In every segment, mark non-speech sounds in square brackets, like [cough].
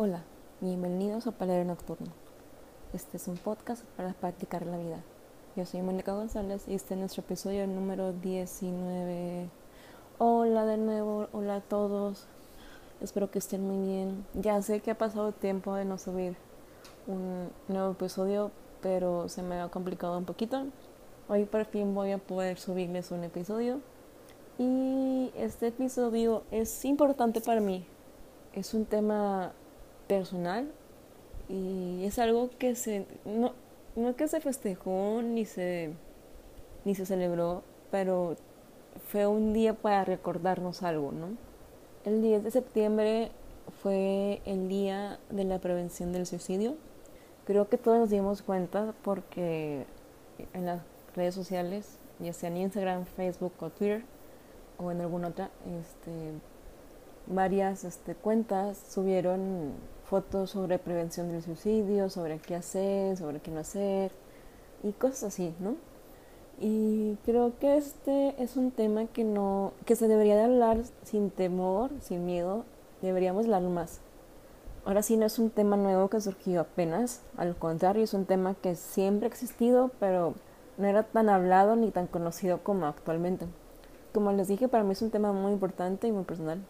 Hola, bienvenidos a Palero Nocturno. Este es un podcast para practicar la vida. Yo soy Mónica González y este es nuestro episodio número 19. Hola de nuevo, hola a todos. Espero que estén muy bien. Ya sé que ha pasado tiempo de no subir un nuevo episodio, pero se me ha complicado un poquito. Hoy por fin voy a poder subirles un episodio. Y este episodio es importante para mí. Es un tema personal y es algo que se no, no que se festejó ni se ni se celebró, pero fue un día para recordarnos algo, ¿no? El 10 de septiembre fue el día de la prevención del suicidio. Creo que todos nos dimos cuenta porque en las redes sociales, ya sea en Instagram, Facebook o Twitter o en alguna otra, este, varias este, cuentas subieron fotos sobre prevención del suicidio, sobre qué hacer, sobre qué no hacer y cosas así, ¿no? Y creo que este es un tema que no que se debería de hablar sin temor, sin miedo, deberíamos hablar más. Ahora sí no es un tema nuevo que surgió apenas, al contrario, es un tema que siempre ha existido, pero no era tan hablado ni tan conocido como actualmente. Como les dije, para mí es un tema muy importante y muy personal,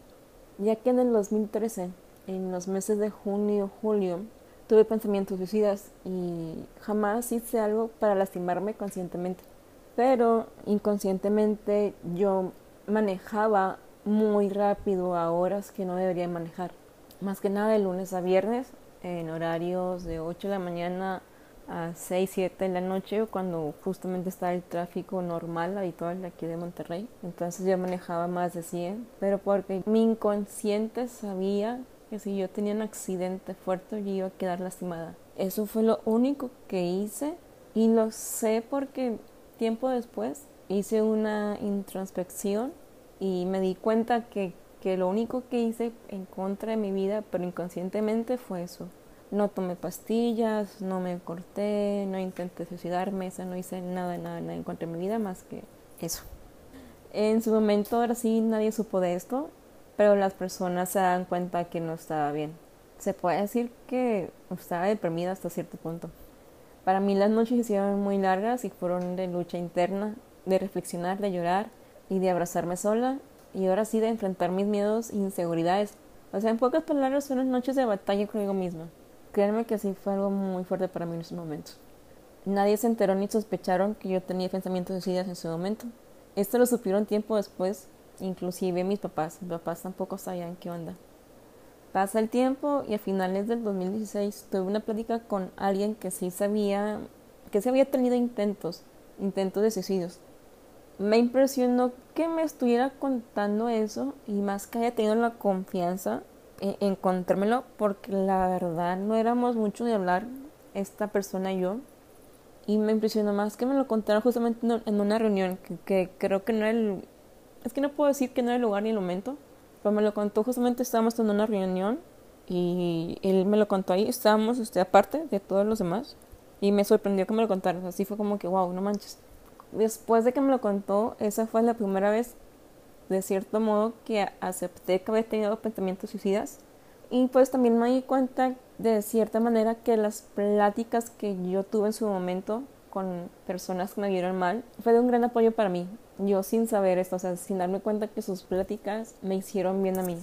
ya que en el 2013 en los meses de junio, julio, tuve pensamientos suicidas y jamás hice algo para lastimarme conscientemente. Pero inconscientemente yo manejaba muy rápido a horas que no debería manejar. Más que nada de lunes a viernes, en horarios de 8 de la mañana a 6, 7 de la noche, cuando justamente está el tráfico normal habitual aquí de Monterrey. Entonces yo manejaba más de 100, pero porque mi inconsciente sabía que si yo tenía un accidente fuerte yo iba a quedar lastimada. Eso fue lo único que hice y lo sé porque tiempo después hice una introspección y me di cuenta que, que lo único que hice en contra de mi vida, pero inconscientemente fue eso. No tomé pastillas, no me corté, no intenté suicidarme, no hice nada, nada, nada en contra de mi vida más que eso. En su momento ahora sí nadie supo de esto pero las personas se dan cuenta que no estaba bien. Se puede decir que estaba deprimida hasta cierto punto. Para mí las noches hicieron muy largas y fueron de lucha interna, de reflexionar, de llorar y de abrazarme sola y ahora sí de enfrentar mis miedos e inseguridades. O sea, en pocas palabras, fueron noches de batalla conmigo misma. Créanme que así fue algo muy fuerte para mí en esos momentos. Nadie se enteró ni sospecharon que yo tenía pensamientos suicidas en ese momento. Esto lo supieron tiempo después inclusive mis papás, mis papás tampoco sabían qué onda. Pasa el tiempo y a finales del 2016 tuve una plática con alguien que sí sabía, que sí había tenido intentos, intentos de suicidios. Me impresionó que me estuviera contando eso y más que haya tenido la confianza en, contármelo porque la verdad no éramos mucho de hablar esta persona y yo. Y me impresionó más que me lo contara justamente en una reunión que, que creo que no era el, es que no puedo decir que no era lugar ni el momento, pero me lo contó justamente estábamos en una reunión y él me lo contó ahí, estábamos usted aparte de todos los demás y me sorprendió que me lo contaran, así fue como que wow, no manches. Después de que me lo contó, esa fue la primera vez de cierto modo que acepté que había tenido pensamientos suicidas y pues también me di cuenta de cierta manera que las pláticas que yo tuve en su momento con personas que me vieron mal fue de un gran apoyo para mí yo sin saber esto, o sea, sin darme cuenta que sus pláticas me hicieron bien a mí.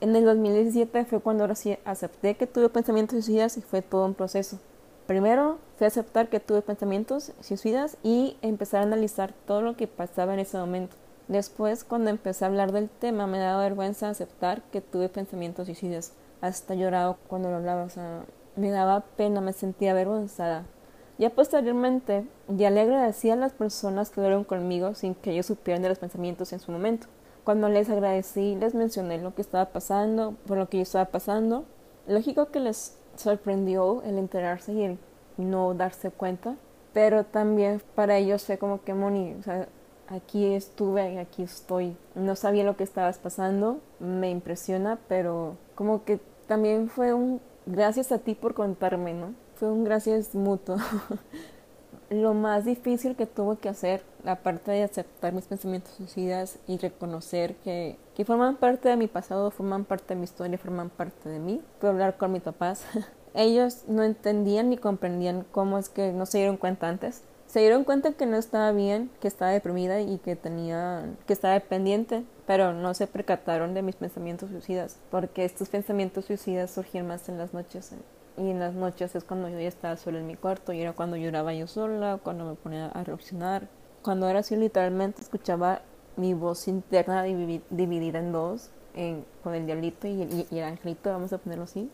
En el 2017 fue cuando ahora sí acepté que tuve pensamientos suicidas y fue todo un proceso. Primero fue aceptar que tuve pensamientos suicidas y empezar a analizar todo lo que pasaba en ese momento. Después, cuando empecé a hablar del tema, me daba vergüenza aceptar que tuve pensamientos suicidas. Hasta lloraba cuando lo hablaba, o sea, me daba pena, me sentía avergonzada. Ya posteriormente, ya le agradecí a las personas que fueron conmigo sin que ellos supieran de los pensamientos en su momento. Cuando les agradecí, les mencioné lo que estaba pasando, por lo que yo estaba pasando. Lógico que les sorprendió el enterarse y el no darse cuenta, pero también para ellos fue como que, Moni, aquí estuve, aquí estoy. No sabía lo que estabas pasando, me impresiona, pero como que también fue un gracias a ti por contarme, ¿no? Fue un gracias mutuo. [laughs] lo más difícil que tuve que hacer, aparte de aceptar mis pensamientos suicidas y reconocer que, que forman parte de mi pasado, forman parte de mi historia, forman parte de mí, fue hablar con mis papás. [laughs] Ellos no entendían ni comprendían cómo es que no se dieron cuenta antes. Se dieron cuenta que no estaba bien, que estaba deprimida y que tenía, que estaba dependiente, pero no se percataron de mis pensamientos suicidas, porque estos pensamientos suicidas surgían más en las noches y en las noches es cuando yo ya estaba sola en mi cuarto y era cuando lloraba yo sola, cuando me ponía a reaccionar, cuando era así literalmente escuchaba mi voz interna dividida en dos, con el diablito y, el angelito, vamos a ponerlo así.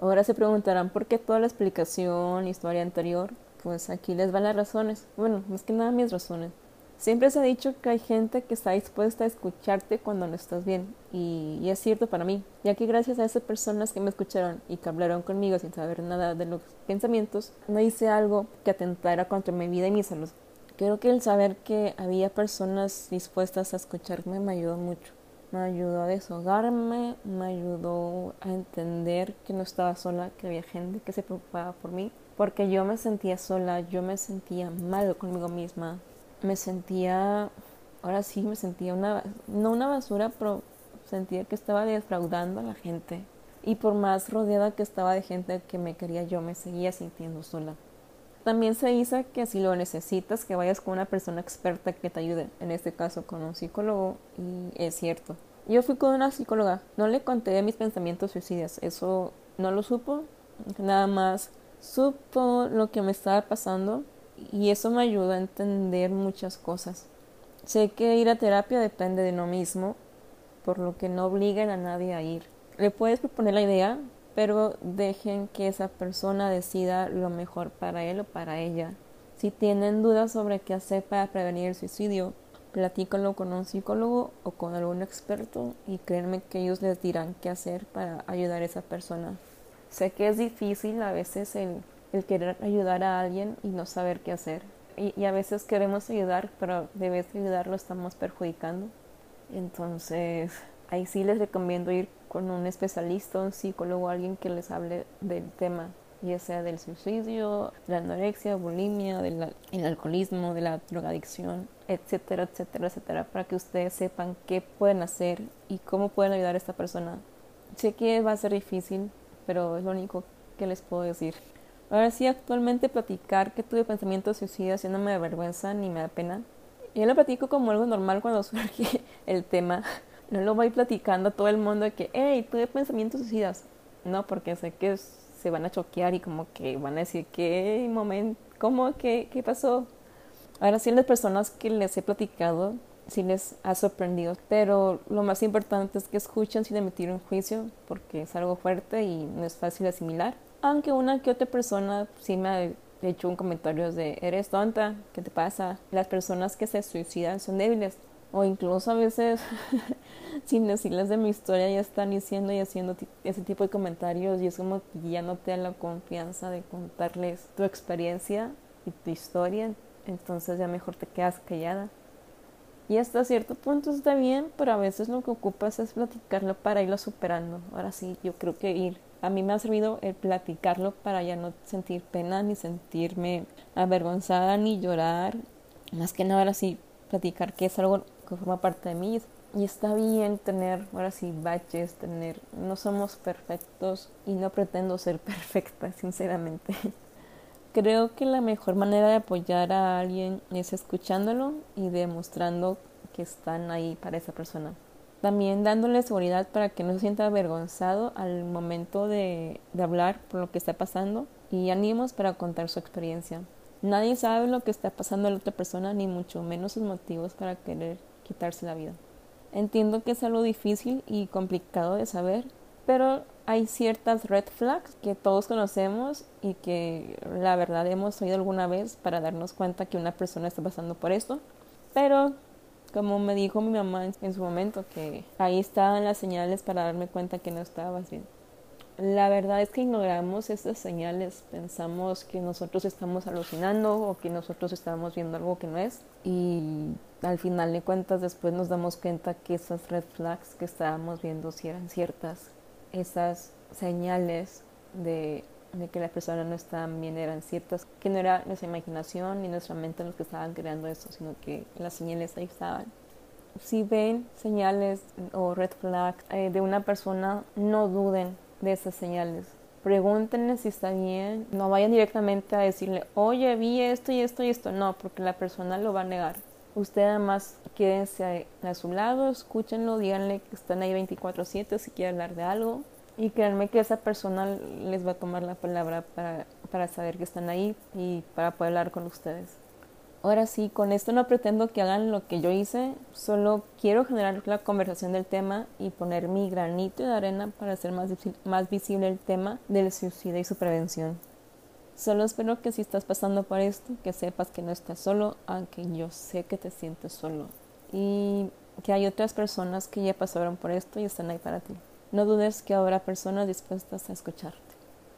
Ahora se preguntarán por qué toda la explicación, historia anterior, pues aquí les van las razones. Bueno, más que nada mis razones. Siempre se ha dicho que hay gente que está dispuesta a escucharte cuando no estás bien. Y, es cierto para mí, ya que gracias a esas personas que me escucharon y que hablaron conmigo sin saber nada de los pensamientos, no hice algo que atentara contra mi vida y mi salud. Creo que el saber que había personas dispuestas a escucharme me ayudó mucho. Me ayudó a desahogarme, me ayudó a entender que no estaba sola, que había gente que se preocupaba por mí, porque yo me sentía sola, yo me sentía mal conmigo misma, me sentía, ahora sí me sentía una, no una basura, pero sentía que estaba defraudando a la gente. Y por más rodeada que estaba de gente que me quería, yo me seguía sintiendo sola. También se dice que si lo necesitas, que vayas con una persona experta que te ayude, en este caso con un psicólogo, y es cierto. Yo fui con una psicóloga, no le conté mis pensamientos suicidas, eso no lo supo, nada más supo lo que me estaba pasando y eso me ayuda a entender muchas cosas. Sé que ir a terapia depende de uno mismo, por lo que no obliguen a nadie a ir. Le puedes proponer la idea, pero dejen que esa persona decida lo mejor para él o para ella. Si tienen dudas sobre qué hacer para prevenir el suicidio, platícalo con un psicólogo o con algún experto y créanme que ellos les dirán qué hacer para ayudar a esa persona. Sé que es difícil a veces el el querer ayudar a alguien y no saber qué hacer. Y, a veces queremos ayudar, pero de vez de ayudar lo estamos perjudicando. Entonces, ahí sí les recomiendo ir con un especialista, un psicólogo, alguien que les hable del tema, ya sea del suicidio, la anorexia, bulimia, del alcoholismo, de la drogadicción, etcétera, etcétera, etcétera, para que ustedes sepan qué pueden hacer y cómo pueden ayudar a esta persona. Sé que va a ser difícil, pero es lo único que les puedo decir. Ahora sí, actualmente platicar que tuve pensamientos suicidas no me da vergüenza ni me da pena. Yo lo platico como algo normal cuando [laughs] surge el tema. No lo voy platicando a todo el mundo de que, hey, tuve pensamientos suicidas. No, porque sé que se van a choquear y como que van a decir, ¿qué momento? ¿Cómo? ¿Qué, qué pasó? Ahora sí, las personas que les he platicado, sí les ha sorprendido. Pero lo más importante es que escuchen sin emitir un juicio, porque es algo fuerte y no es fácil asimilar. Aunque una que otra persona sí me ha hecho un comentario de eres tonta, ¿qué te pasa? Las personas que se suicidan son débiles. O incluso a veces, [laughs] sin decirles de mi historia, ya están diciendo y haciendo ese tipo de comentarios y es como que ya no te dan la confianza de contarles tu experiencia y tu historia, entonces ya mejor te quedas callada. Y hasta cierto punto está bien, pero a veces lo que ocupas es platicarlo para irlo superando. Ahora sí, yo creo que ir a mí me ha servido el platicarlo para ya no sentir pena ni sentirme avergonzada ni llorar. Más que nada ahora sí platicar que es algo que forma parte de mí. Y está bien tener ahora sí baches, tener... No somos perfectos y no pretendo ser [laughs] perfecta, sinceramente. Creo que la mejor manera de apoyar a alguien es escuchándolo y demostrando que están ahí para esa persona. También dándole seguridad para que no se sienta avergonzado al momento de, hablar por lo que está pasando y ánimos para contar su experiencia. Nadie sabe lo que está pasando a la otra persona, ni mucho menos sus motivos para querer quitarse la vida. Entiendo que es algo difícil y complicado de saber, pero hay ciertas red flags que todos conocemos y que la verdad hemos oído alguna vez para darnos cuenta que una persona está pasando por esto. Pero como me dijo mi mamá en su momento, que ahí estaban las señales para darme cuenta que no estaba bien. La verdad es que ignoramos estas señales, pensamos que nosotros estamos alucinando o que nosotros estamos viendo algo que no es. Y al final de cuentas después nos damos cuenta que esas red flags que estábamos viendo si eran ciertas, esas señales de de que las personas no estaban bien eran ciertas, que no era nuestra imaginación ni nuestra mente los que estaban creando eso, sino que las señales ahí estaban. Si ven señales o red flags eh, de una persona, no duden de esas señales. Pregúntenle si está bien. No vayan directamente a decirle, oye, vi esto y esto y esto. No, porque la persona lo va a negar. Usted además quédense a su lado, escúchenlo, díganle que están ahí 24/7 si quiere hablar de algo. Y créanme que esa persona les va a tomar la palabra para, para saber que están ahí y para poder hablar con ustedes. Ahora sí, con esto no pretendo que hagan lo que yo hice, solo quiero generar la conversación del tema y poner mi granito de arena para hacer más, más visible el tema del suicidio y su prevención. Solo espero que si estás pasando por esto, que sepas que no estás solo, aunque yo sé que te sientes solo. Y que hay otras personas que ya pasaron por esto y están ahí para ti. No dudes que habrá personas dispuestas a escucharte.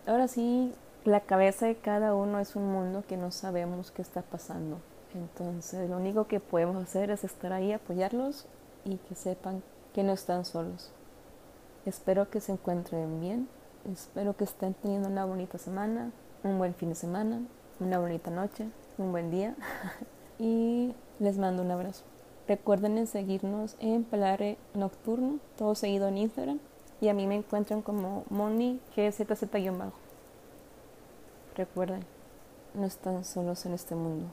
Ahora sí, la cabeza de cada uno es un mundo que no sabemos qué está pasando. Entonces, lo único que podemos hacer es estar ahí, apoyarlos y que sepan que no están solos. Espero que se encuentren bien, espero que estén teniendo una bonita semana, un buen fin de semana, una bonita noche, un buen día [laughs] y les mando un abrazo. Recuerden seguirnos en Pelare Nocturno, todo seguido en Instagram y a mí me encuentran como Moni GZZ-bajo. Recuerden, no están solos en este mundo.